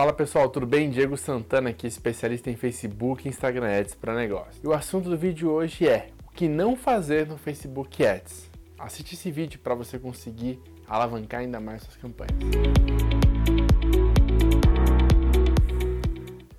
Fala pessoal, tudo bem? Diego Santana aqui, especialista em Facebook e Instagram Ads para negócio. E o assunto do vídeo hoje é o que não fazer no Facebook Ads. Assiste esse vídeo para você conseguir alavancar ainda mais suas campanhas.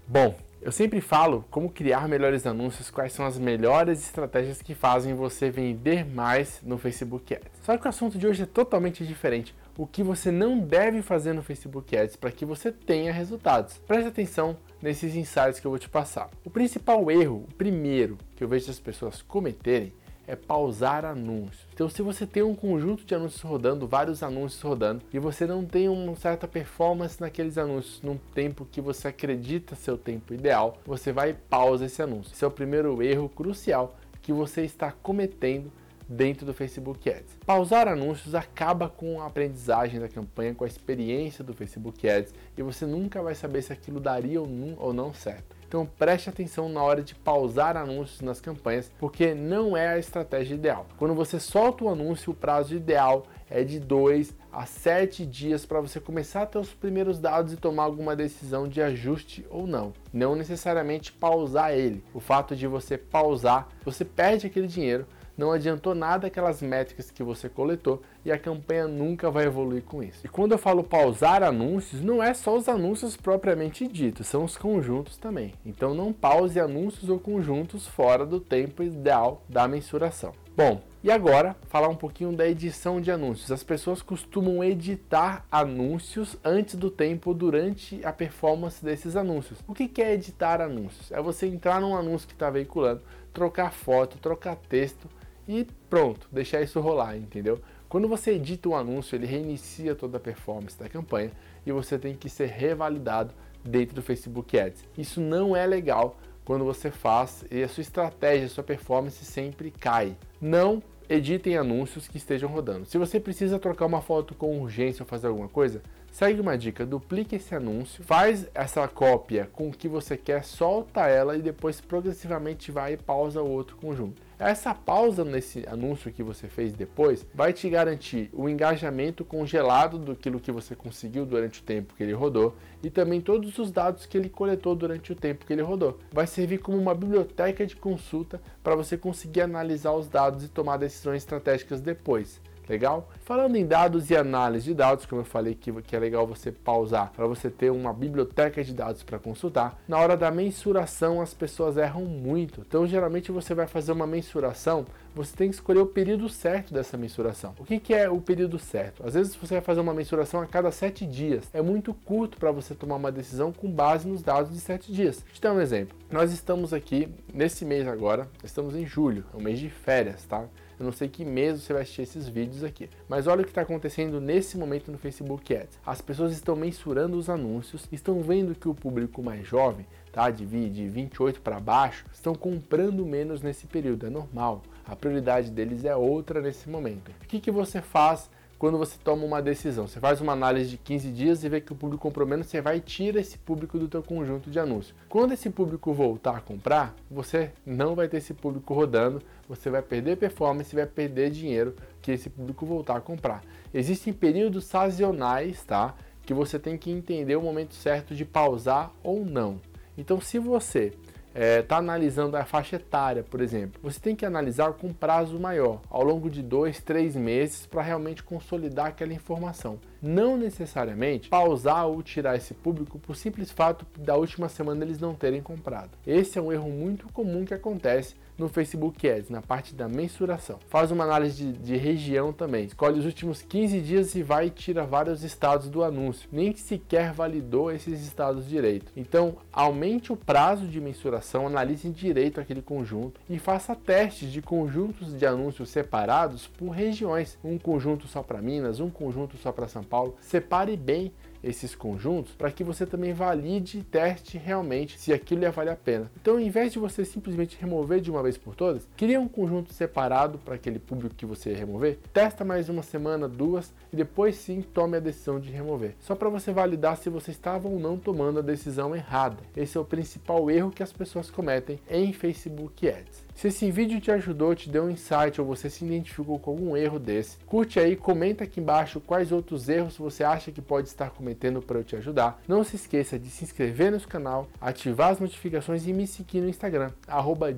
Bom, eu sempre falo como criar melhores anúncios, quais são as melhores estratégias que fazem você vender mais no Facebook Ads. Só que o assunto de hoje é totalmente diferente o que você não deve fazer no Facebook Ads para que você tenha resultados. Preste atenção nesses insights que eu vou te passar. O principal erro, o primeiro que eu vejo as pessoas cometerem, é pausar anúncios. Então, se você tem um conjunto de anúncios rodando, vários anúncios rodando, e você não tem uma certa performance naqueles anúncios num tempo que você acredita ser o tempo ideal, você vai e pausa esse anúncio. Esse é o primeiro erro crucial que você está cometendo dentro do Facebook Ads. Pausar anúncios acaba com a aprendizagem da campanha, com a experiência do Facebook Ads e você nunca vai saber se aquilo daria ou não certo. Então preste atenção na hora de pausar anúncios nas campanhas, porque não é a estratégia ideal. Quando você solta o anúncio, o prazo ideal é de 2 a 7 dias para você começar a ter os primeiros dados e tomar alguma decisão de ajuste ou não. Não necessariamente pausar ele. O fato de você pausar, você perde aquele dinheiro, não adiantou nada aquelas métricas que você coletou e a campanha nunca vai evoluir com isso. E quando eu falo pausar anúncios, não é só os anúncios propriamente ditos, são os conjuntos também. Então não pause anúncios ou conjuntos fora do tempo ideal da mensuração. Bom, e agora falar um pouquinho da edição de anúncios. As pessoas costumam editar anúncios antes do tempo durante a performance desses anúncios. O que é editar anúncios? É você entrar num anúncio que está veiculando, trocar foto, trocar texto e pronto, deixar isso rolar, entendeu? Quando você edita um anúncio, ele reinicia toda a performance da campanha e você tem que ser revalidado dentro do Facebook Ads. Isso não é legal quando você faz e a sua estratégia, a sua performance sempre cai. Não editem anúncios que estejam rodando. Se você precisa trocar uma foto com urgência ou fazer alguma coisa, segue uma dica, duplique esse anúncio, faz essa cópia com o que você quer, solta ela e depois progressivamente vai e pausa o outro conjunto. Essa pausa nesse anúncio que você fez depois vai te garantir o engajamento congelado do que você conseguiu durante o tempo que ele rodou e também todos os dados que ele coletou durante o tempo que ele rodou. Vai servir como uma biblioteca de consulta para você conseguir analisar os dados e tomar decisões estratégicas depois. Legal? Falando em dados e análise de dados, como eu falei que, que é legal você pausar para você ter uma biblioteca de dados para consultar, na hora da mensuração as pessoas erram muito. Então, geralmente você vai fazer uma mensuração, você tem que escolher o período certo dessa mensuração. O que, que é o período certo? Às vezes você vai fazer uma mensuração a cada sete dias. É muito curto para você tomar uma decisão com base nos dados de sete dias. Deixa eu te dar um exemplo. Nós estamos aqui nesse mês agora, estamos em julho, é um mês de férias, tá? Eu não sei que mês você vai assistir esses vídeos aqui. Mas olha o que está acontecendo nesse momento no Facebook Ads. As pessoas estão mensurando os anúncios, estão vendo que o público mais jovem, tá, de, de 28 para baixo, estão comprando menos nesse período. É normal. A prioridade deles é outra nesse momento. O que, que você faz quando você toma uma decisão. Você faz uma análise de 15 dias e vê que o público comprou menos, você vai e tira esse público do teu conjunto de anúncios. Quando esse público voltar a comprar, você não vai ter esse público rodando, você vai perder performance vai perder dinheiro que esse público voltar a comprar. Existem períodos sazonais, tá? Que você tem que entender o momento certo de pausar ou não. Então, se você está é, tá analisando a faixa etária, por exemplo, você tem que analisar com prazo maior, ao longo de dois, três meses, para realmente consolidar aquela informação. Não necessariamente pausar ou tirar esse público por simples fato da última semana eles não terem comprado. Esse é um erro muito comum que acontece no Facebook Ads, na parte da mensuração. Faz uma análise de, de, região também. Escolhe os últimos 15 dias e vai e tira vários estados do anúncio. Nem sequer validou esses estados direito. Então, aumente o prazo de mensuração, analise direito aquele conjunto e faça testes de conjuntos de anúncios separados por regiões. Um conjunto só para Minas, um conjunto só para São Paulo. Separe bem esses conjuntos para que você também valide e teste realmente se aquilo ia valer a pena. Então, ao invés de você simplesmente remover de uma vez por todas, cria um conjunto separado para aquele público que você ia remover, testa mais uma semana, duas e depois sim tome a decisão de remover. Só para você validar se você estava ou não tomando a decisão errada. Esse é o principal erro que as pessoas cometem em Facebook Ads. Se esse vídeo te ajudou, te deu um insight ou você se identificou com algum erro desse, curte aí, comenta aqui embaixo quais outros erros você acha que pode estar cometendo comprometendo para eu te ajudar. Não se esqueça de se inscrever no canal, ativar as notificações e me seguir no Instagram, arroba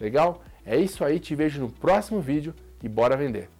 Legal? É isso aí, te vejo no próximo vídeo e bora vender!